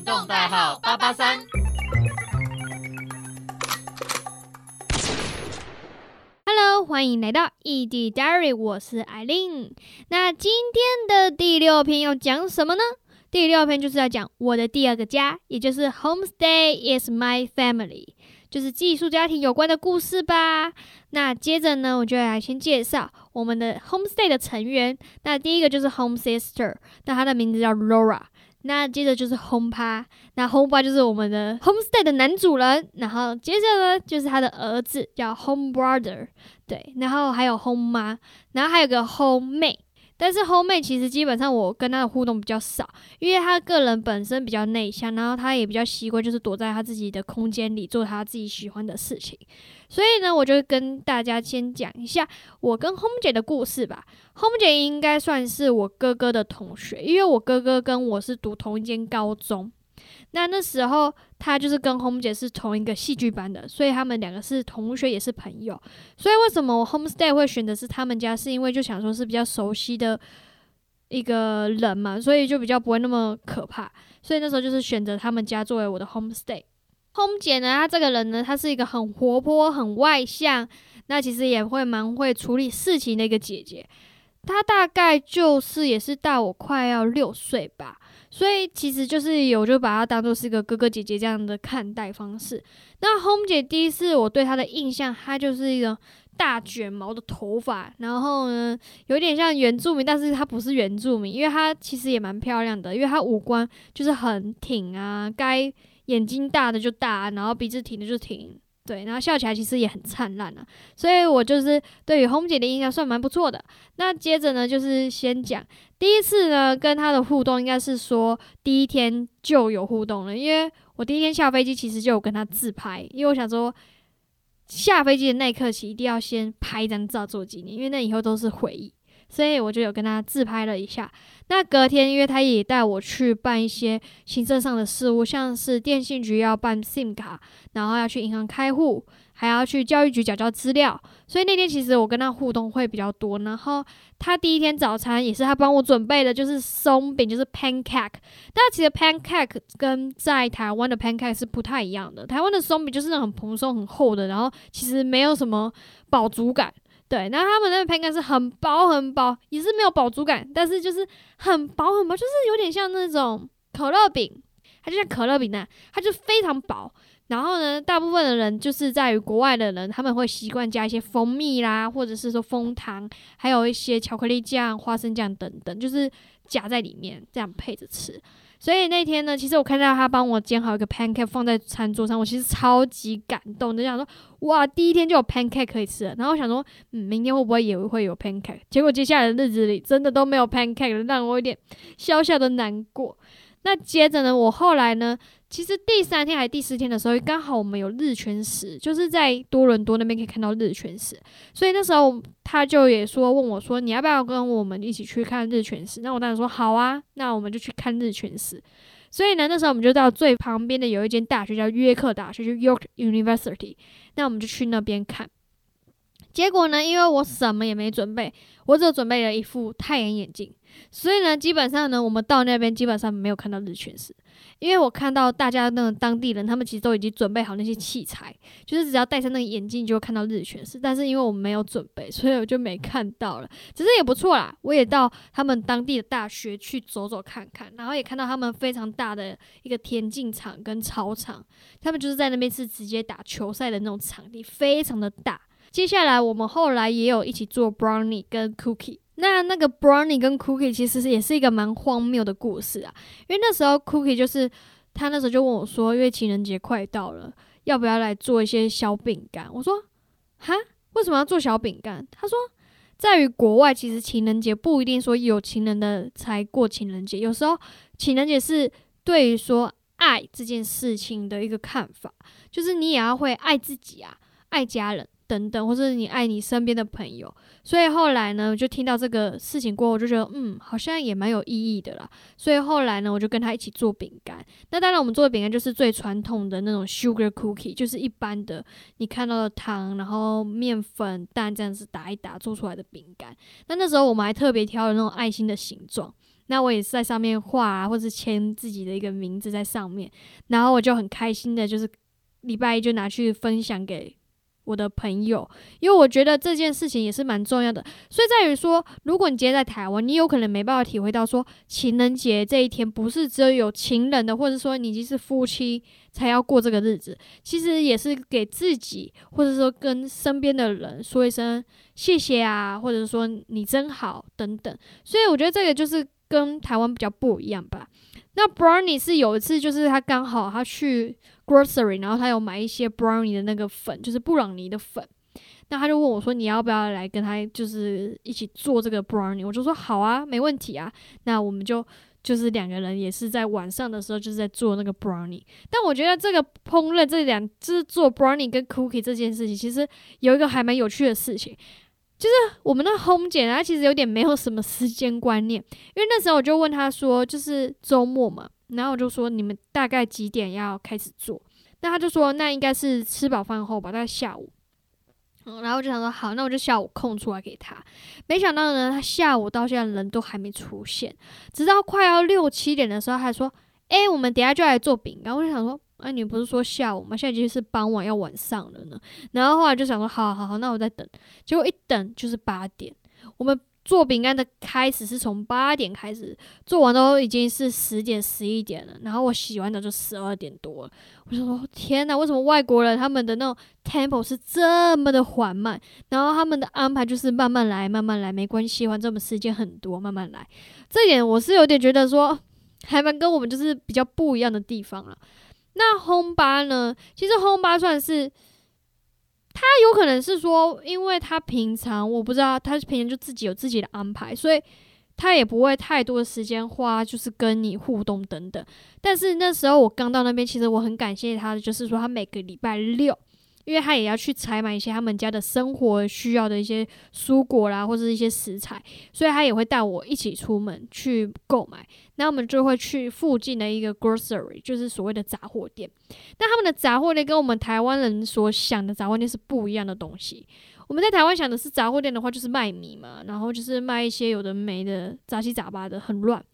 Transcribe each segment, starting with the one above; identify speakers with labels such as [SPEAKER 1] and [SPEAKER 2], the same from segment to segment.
[SPEAKER 1] 行动代号八八三。
[SPEAKER 2] 欢迎来到异地 Diary，我是艾琳。那今天的第六篇要讲什么呢？第六篇就是要讲我的第二个家，也就是 Homestay is my family，就是寄宿家庭有关的故事吧。那接着呢，我就来先介绍我们的 Homestay 的成员。那第一个就是 Home Sister，那她的名字叫 Laura。那接着就是轰趴那轰趴就是我们的 Homestay 的男主人。然后接着呢，就是他的儿子叫 Home Brother，对，然后还有 Home 妈，然后还有个 Home 妹。但是 Home 妹其实基本上我跟她的互动比较少，因为她个人本身比较内向，然后她也比较习惯就是躲在她自己的空间里做她自己喜欢的事情。所以呢，我就跟大家先讲一下我跟 Home 姐的故事吧。Home 姐应该算是我哥哥的同学，因为我哥哥跟我是读同一间高中。那那时候他就是跟 hom 姐是同一个戏剧班的，所以他们两个是同学也是朋友。所以为什么我 Homestay 会选择是他们家，是因为就想说是比较熟悉的一个人嘛，所以就比较不会那么可怕。所以那时候就是选择他们家作为我的 Homestay。hom 姐呢，她这个人呢，她是一个很活泼、很外向，那其实也会蛮会处理事情的一个姐姐。她大概就是也是大我快要六岁吧。所以其实就是有就把他当做是一个哥哥姐姐这样的看待方式。那 Home 姐第一次我对她的印象，她就是一个大卷毛的头发，然后呢有点像原住民，但是她不是原住民，因为她其实也蛮漂亮的，因为她五官就是很挺啊，该眼睛大的就大，然后鼻子挺的就挺。对，然后笑起来其实也很灿烂啊，所以我就是对于红姐的印象算蛮不错的。那接着呢，就是先讲第一次呢跟她的互动，应该是说第一天就有互动了，因为我第一天下飞机其实就有跟她自拍，因为我想说下飞机的那一刻起一定要先拍一张照做纪念，因为那以后都是回忆。所以我就有跟他自拍了一下。那隔天，因为他也带我去办一些行政上的事务，像是电信局要办 SIM 卡，然后要去银行开户，还要去教育局缴交资料。所以那天其实我跟他互动会比较多。然后他第一天早餐也是他帮我准备的，就是松饼，就是 pancake。但其实 pancake 跟在台湾的 pancake 是不太一样的。台湾的松饼就是那种很蓬松、很厚的，然后其实没有什么饱足感。对，然后他们那个饼干是很薄很薄，也是没有饱足感，但是就是很薄很薄，就是有点像那种可乐饼，它就像可乐饼那，它就非常薄。然后呢，大部分的人就是在于国外的人，他们会习惯加一些蜂蜜啦，或者是说蜂糖，还有一些巧克力酱、花生酱等等，就是夹在里面这样配着吃。所以那天呢，其实我看到他帮我煎好一个 pancake 放在餐桌上，我其实超级感动，就想说哇，第一天就有 pancake 可以吃了。然后我想说，嗯，明天会不会也会有 pancake？结果接下来的日子里真的都没有 pancake 了，让我有点小小的难过。那接着呢，我后来呢？其实第三天还是第四天的时候，刚好我们有日全食，就是在多伦多那边可以看到日全食，所以那时候他就也说问我说：“你要不要跟我们一起去看日全食？”那我当然说好啊，那我们就去看日全食。所以呢，那时候我们就到最旁边的有一间大学叫约克大学，就 York University，那我们就去那边看。结果呢，因为我什么也没准备，我只准备了一副太阳眼镜，所以呢，基本上呢，我们到那边基本上没有看到日全食。因为我看到大家那个当地人，他们其实都已经准备好那些器材，就是只要戴上那个眼镜就会看到日全食。但是因为我们没有准备，所以我就没看到了。只是也不错啦，我也到他们当地的大学去走走看看，然后也看到他们非常大的一个田径场跟操场，他们就是在那边是直接打球赛的那种场地，非常的大。接下来我们后来也有一起做 brownie 跟 cookie。那那个 brownie 跟 cookie 其实是也是一个蛮荒谬的故事啊，因为那时候 cookie 就是他那时候就问我说，因为情人节快到了，要不要来做一些小饼干？我说，哈，为什么要做小饼干？他说，在于国外，其实情人节不一定说有情人的才过情人节，有时候情人节是对于说爱这件事情的一个看法，就是你也要会爱自己啊，爱家人。等等，或是你爱你身边的朋友，所以后来呢，我就听到这个事情过后，我就觉得，嗯，好像也蛮有意义的啦。所以后来呢，我就跟他一起做饼干。那当然，我们做的饼干就是最传统的那种 sugar cookie，就是一般的你看到的糖，然后面粉、蛋这样子打一打做出来的饼干。那那时候我们还特别挑了那种爱心的形状。那我也是在上面画啊，或者签自己的一个名字在上面，然后我就很开心的，就是礼拜一就拿去分享给。我的朋友，因为我觉得这件事情也是蛮重要的，所以在于说，如果你今天在台湾，你有可能没办法体会到说情人节这一天不是只有有情人的，或者说你已经是夫妻才要过这个日子，其实也是给自己，或者说跟身边的人说一声谢谢啊，或者说你真好等等。所以我觉得这个就是跟台湾比较不一样吧。那 Brownie 是有一次，就是他刚好他去。grocery，然后他有买一些 brownie 的那个粉，就是布朗尼的粉。那他就问我说：“你要不要来跟他就是一起做这个 brownie？” 我就说：“好啊，没问题啊。”那我们就就是两个人也是在晚上的时候就是在做那个 brownie。但我觉得这个烹饪这两就是做 brownie 跟 cookie 这件事情，其实有一个还蛮有趣的事情，就是我们的 home 姐她其实有点没有什么时间观念，因为那时候我就问她说：“就是周末嘛。”然后我就说你们大概几点要开始做？那他就说那应该是吃饱饭后吧，大概下午。嗯，然后我就想说好，那我就下午空出来给他。没想到呢，他下午到现在人都还没出现，直到快要六七点的时候，他说：“哎，我们等下就来做饼干。”我就想说：“哎，你不是说下午吗？现在已经是傍晚要晚上了呢。”然后后来就想说：“好好好，那我再等。”结果一等就是八点，我们。做饼干的开始是从八点开始，做完都已经是十点十一点了。然后我洗完澡就十二点多了。我就说天哪，为什么外国人他们的那种 tempo 是这么的缓慢？然后他们的安排就是慢慢来，慢慢来，没关系，反正我们时间很多，慢慢来。这点我是有点觉得说，还蛮跟我们就是比较不一样的地方了。那烘吧呢？其实烘吧算是。他有可能是说，因为他平常我不知道，他平常就自己有自己的安排，所以他也不会太多的时间花，就是跟你互动等等。但是那时候我刚到那边，其实我很感谢他的，就是说他每个礼拜六。因为他也要去采买一些他们家的生活需要的一些蔬果啦，或者一些食材，所以他也会带我一起出门去购买。那我们就会去附近的一个 grocery，就是所谓的杂货店。但他们的杂货店跟我们台湾人所想的杂货店是不一样的东西。我们在台湾想的是杂货店的话，就是卖米嘛，然后就是卖一些有的没的杂七杂八的，很乱。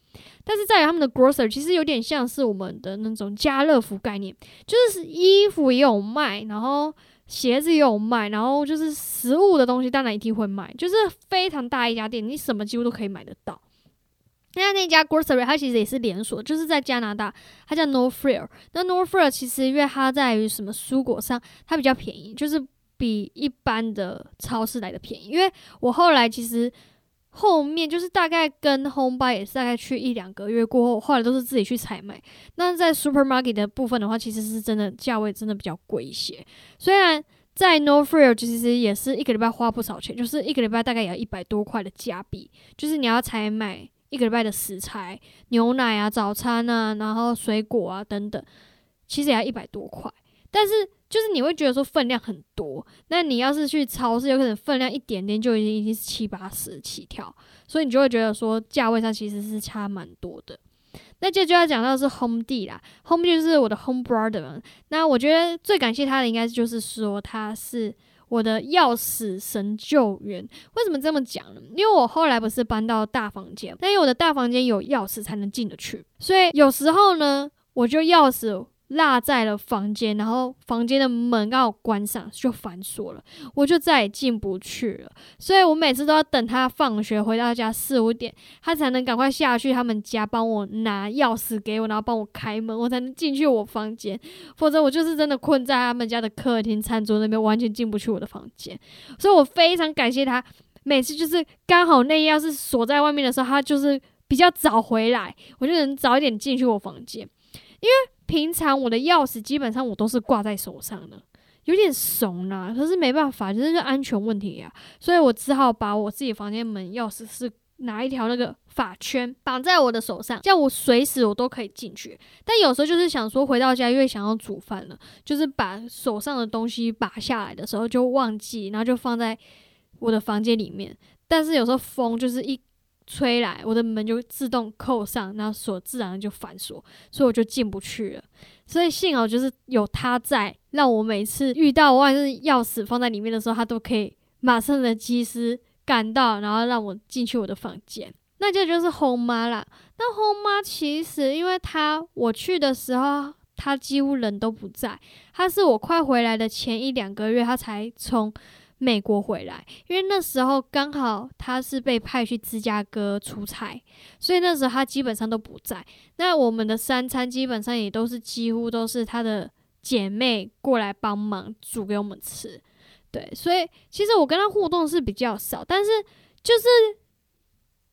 [SPEAKER 2] 但是在他们的 grocery 其实有点像是我们的那种家乐福概念，就是衣服也有卖，然后鞋子也有卖，然后就是食物的东西当然一定会卖，就是非常大一家店，你什么几乎都可以买得到。那那家 grocery 它其实也是连锁，就是在加拿大，它叫 North Fair。那 North Fair 其实因为它在于什么蔬果上，它比较便宜，就是比一般的超市来的便宜。因为我后来其实。后面就是大概跟 home buy 也是大概去一两个月过后，后来都是自己去采买。那在 supermarket 的部分的话，其实是真的价位真的比较贵一些。虽然在 North Fair 其实也是一个礼拜花不少钱，就是一个礼拜大概也要一百多块的加币，就是你要采买一个礼拜的食材、牛奶啊、早餐啊，然后水果啊等等，其实也要一百多块。但是就是你会觉得说分量很多，那你要是去超市，有可能分量一点点就已经已经是七八十起跳，所以你就会觉得说价位上其实是差蛮多的。那接着就要讲到是 Home D 啦，Home D 就是我的 Home Brother。那我觉得最感谢他的应该就是说他是我的钥匙神救援。为什么这么讲呢？因为我后来不是搬到大房间，但因为我的大房间有钥匙才能进得去，所以有时候呢，我就钥匙。落在了房间，然后房间的门刚好关上，就反锁了，我就再也进不去了。所以我每次都要等他放学回到家四五点，他才能赶快下去他们家帮我拿钥匙给我，然后帮我开门，我才能进去我房间。否则我就是真的困在他们家的客厅餐桌那边，完全进不去我的房间。所以我非常感谢他，每次就是刚好那钥匙锁在外面的时候，他就是比较早回来，我就能早一点进去我房间，因为。平常我的钥匙基本上我都是挂在手上的，有点怂啦。可是没办法，就是安全问题呀，所以我只好把我自己房间门钥匙是拿一条那个发圈绑在我的手上，这样我随时我都可以进去。但有时候就是想说回到家，因为想要煮饭了，就是把手上的东西拔下来的时候就忘记，然后就放在我的房间里面。但是有时候风就是一。吹来，我的门就自动扣上，然后锁自然就反锁，所以我就进不去了。所以幸好就是有他在，让我每次遇到忘记钥匙放在里面的时候，他都可以马上的及时赶到，然后让我进去我的房间。那这就是后妈啦。那后妈其实，因为她我去的时候，她几乎人都不在。她是我快回来的前一两个月，她才从美国回来。因为那时候刚好他是被派去芝加哥出差，所以那时候他基本上都不在。那我们的三餐基本上也都是几乎都是她的姐妹过来帮忙煮给我们吃。对，所以其实我跟她互动是比较少，但是就是。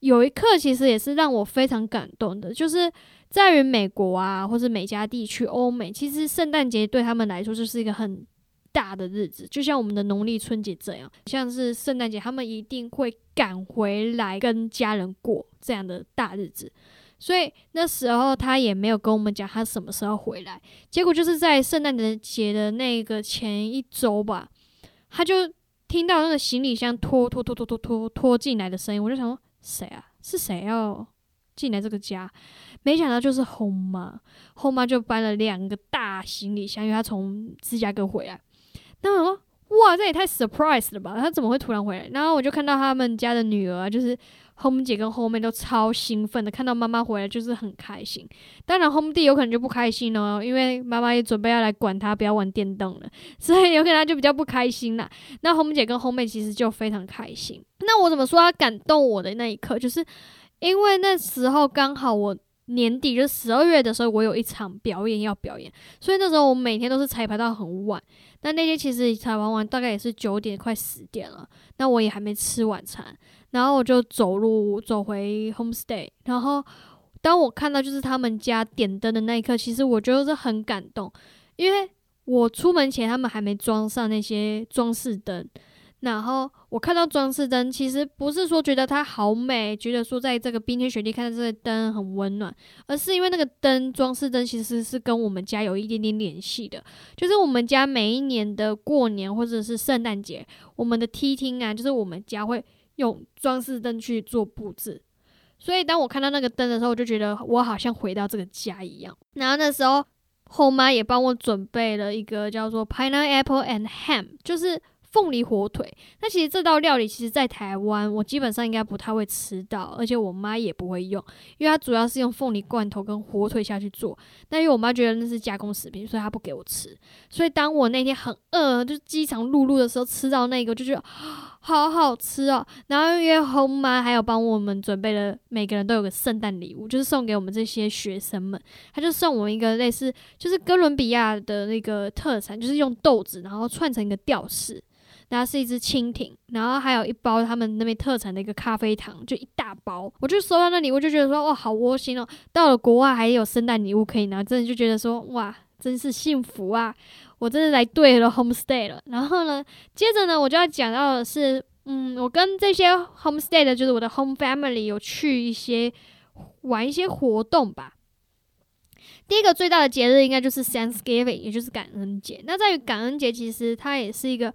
[SPEAKER 2] 有一刻，其实也是让我非常感动的，就是在于美国啊，或是美加地区、欧美，其实圣诞节对他们来说就是一个很大的日子，就像我们的农历春节这样。像是圣诞节，他们一定会赶回来跟家人过这样的大日子。所以那时候他也没有跟我们讲他什么时候回来，结果就是在圣诞节的那个前一周吧，他就听到那个行李箱拖拖拖拖拖拖拖进来的声音，我就想说。谁啊？是谁要进来这个家？没想到就是后妈，后妈就搬了两个大行李箱，因为她从芝加哥回来。那我说，哇，这也太 surprise 了吧？她怎么会突然回来？然后我就看到他们家的女儿，就是。Home 姐跟 Home 妹都超兴奋的，看到妈妈回来就是很开心。当然，Home 弟有可能就不开心了，因为妈妈也准备要来管他，不要玩电动了，所以有可能他就比较不开心啦。那 Home 姐跟 Home 妹其实就非常开心。那我怎么说他感动我的那一刻，就是因为那时候刚好我年底就十二月的时候，我有一场表演要表演，所以那时候我每天都是彩排到很晚。那那天其实彩排完大概也是九点快十点了，那我也还没吃晚餐。然后我就走路走回 homestay，然后当我看到就是他们家点灯的那一刻，其实我就是很感动，因为我出门前他们还没装上那些装饰灯。然后我看到装饰灯，其实不是说觉得它好美，觉得说在这个冰天雪地看到这个灯很温暖，而是因为那个灯装饰灯其实是跟我们家有一点点联系的。就是我们家每一年的过年或者是圣诞节，我们的梯厅啊，就是我们家会用装饰灯去做布置。所以当我看到那个灯的时候，我就觉得我好像回到这个家一样。然后那时候后妈也帮我准备了一个叫做 pineapple and ham，就是。凤梨火腿，那其实这道料理其实，在台湾我基本上应该不太会吃到，而且我妈也不会用，因为它主要是用凤梨罐头跟火腿下去做。那因为我妈觉得那是加工食品，所以她不给我吃。所以当我那天很饿，就饥肠辘辘的时候，吃到那个就觉得 好好吃哦。然后因为红妈还有帮我们准备了，每个人都有个圣诞礼物，就是送给我们这些学生们。他就送我们一个类似，就是哥伦比亚的那个特产，就是用豆子然后串成一个吊饰。然后是一只蜻蜓，然后还有一包他们那边特产的一个咖啡糖，就一大包。我就收到那礼物，就觉得说哇，好窝心哦！到了国外还有圣诞礼物可以拿，真的就觉得说哇，真是幸福啊！我真的来对了 homestay 了。然后呢，接着呢，我就要讲到的是，嗯，我跟这些 homestay 的，就是我的 home family 有去一些玩一些活动吧。第一个最大的节日应该就是 Thanksgiving，也就是感恩节。那在于感恩节，其实它也是一个。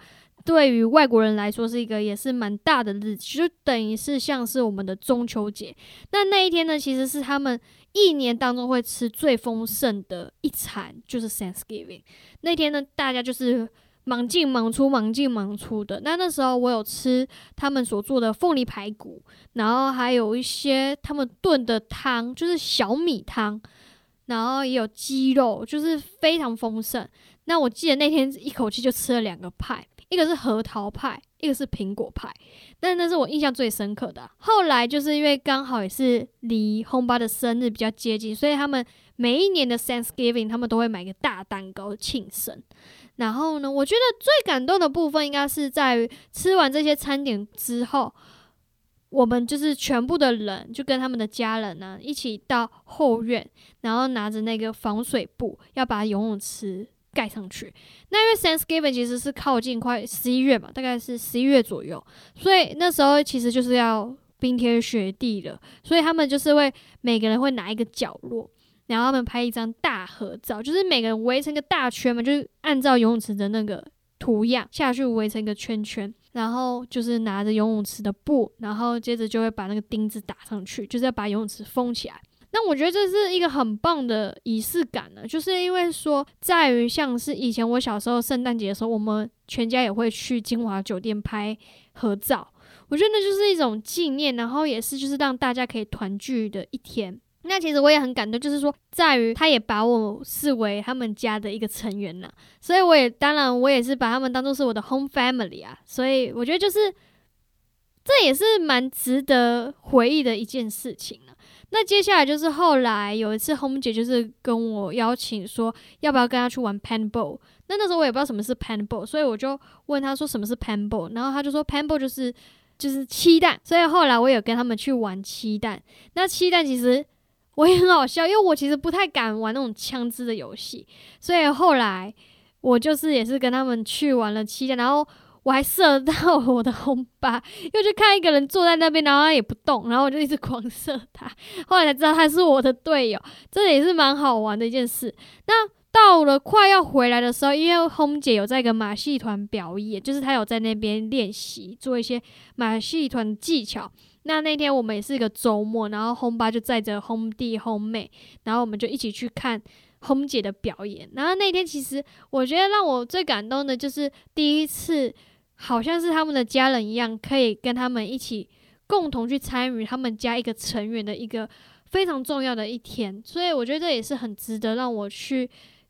[SPEAKER 2] 对于外国人来说，是一个也是蛮大的日子，就等于是像是我们的中秋节。那那一天呢，其实是他们一年当中会吃最丰盛的一餐，就是 Thanksgiving 那天呢，大家就是忙进忙出，忙进忙出的。那那时候我有吃他们所做的凤梨排骨，然后还有一些他们炖的汤，就是小米汤，然后也有鸡肉，就是非常丰盛。那我记得那天一口气就吃了两个派。一个是核桃派，一个是苹果派，但那是我印象最深刻的。后来就是因为刚好也是离 Home 爸的生日比较接近，所以他们每一年的 Thanksgiving 他们都会买个大蛋糕庆生。然后呢，我觉得最感动的部分应该是在于吃完这些餐点之后，我们就是全部的人就跟他们的家人呢一起到后院，然后拿着那个防水布要把游泳池。盖上去，那因为 Thanksgiving 其实是靠近快十一月嘛，大概是十一月左右，所以那时候其实就是要冰天雪地了，所以他们就是会每个人会拿一个角落，然后他们拍一张大合照，就是每个人围成一个大圈嘛，就是按照游泳池的那个图样下去围成一个圈圈，然后就是拿着游泳池的布，然后接着就会把那个钉子打上去，就是要把游泳池封起来。那我觉得这是一个很棒的仪式感呢，就是因为说在于像是以前我小时候圣诞节的时候，我们全家也会去金华酒店拍合照。我觉得那就是一种纪念，然后也是就是让大家可以团聚的一天。那其实我也很感动，就是说在于他也把我视为他们家的一个成员呐，所以我也当然我也是把他们当做是我的 home family 啊，所以我觉得就是这也是蛮值得回忆的一件事情了。那接下来就是后来有一次红姐就是跟我邀请说要不要跟她去玩 Panball 那那时候我也不知道什么是 Panball，所以我就问她说什么是 Panball，然后她就说 Panball 就是就是漆弹，所以后来我有跟他们去玩漆弹，那漆弹其实。我也很好笑，因为我其实不太敢玩那种枪支的游戏，所以后来我就是也是跟他们去玩了七天，然后我还射到我的红八，又去看一个人坐在那边，然后他也不动，然后我就一直狂射他，后来才知道他是我的队友，这也是蛮好玩的一件事。那到了快要回来的时候，因为红姐有在跟马戏团表演，就是她有在那边练习做一些马戏团技巧。那那天我们也是一个周末，然后轰爸就载着轰弟轰妹，然后我们就一起去看红姐的表演。然后那天其实我觉得让我最感动的就是第一次，好像是他们的家人一样，可以跟他们一起共同去参与他们家一个成员的一个非常重要的一天。所以我觉得这也是很值得让我去。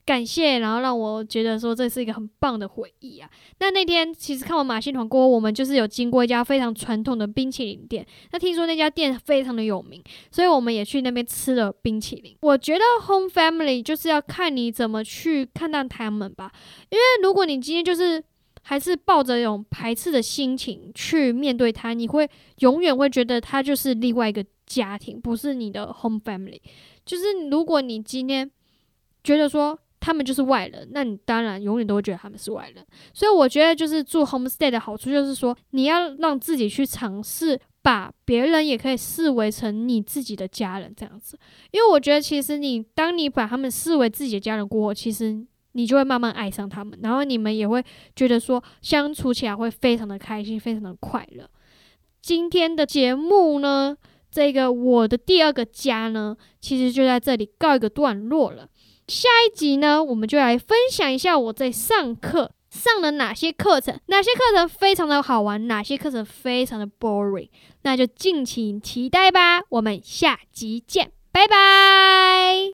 [SPEAKER 2] 感谢，然后让我觉得说这是一个很棒的回忆啊。那那天其实看完马戏团过后，我们就是有经过一家非常传统的冰淇淋店。那听说那家店非常的有名，所以我们也去那边吃了冰淇淋。我觉得 home family 就是要看你怎么去看待他们吧。因为如果你今天就是还是抱着一种排斥的心情去面对他，你会永远会觉得他就是另外一个家庭，不是你的 home family。就是如果你今天觉得说，他们就是外人，那你当然永远都会觉得他们是外人。所以我觉得，就是住 homestay 的好处，就是说你要让自己去尝试，把别人也可以视为成你自己的家人这样子。因为我觉得，其实你当你把他们视为自己的家人过后，其实你就会慢慢爱上他们，然后你们也会觉得说相处起来会非常的开心，非常的快乐。今天的节目呢，这个我的第二个家呢，其实就在这里告一个段落了。下一集呢，我们就来分享一下我在上课上了哪些课程，哪些课程非常的好玩，哪些课程非常的 boring，那就敬请期待吧。我们下集见，拜拜。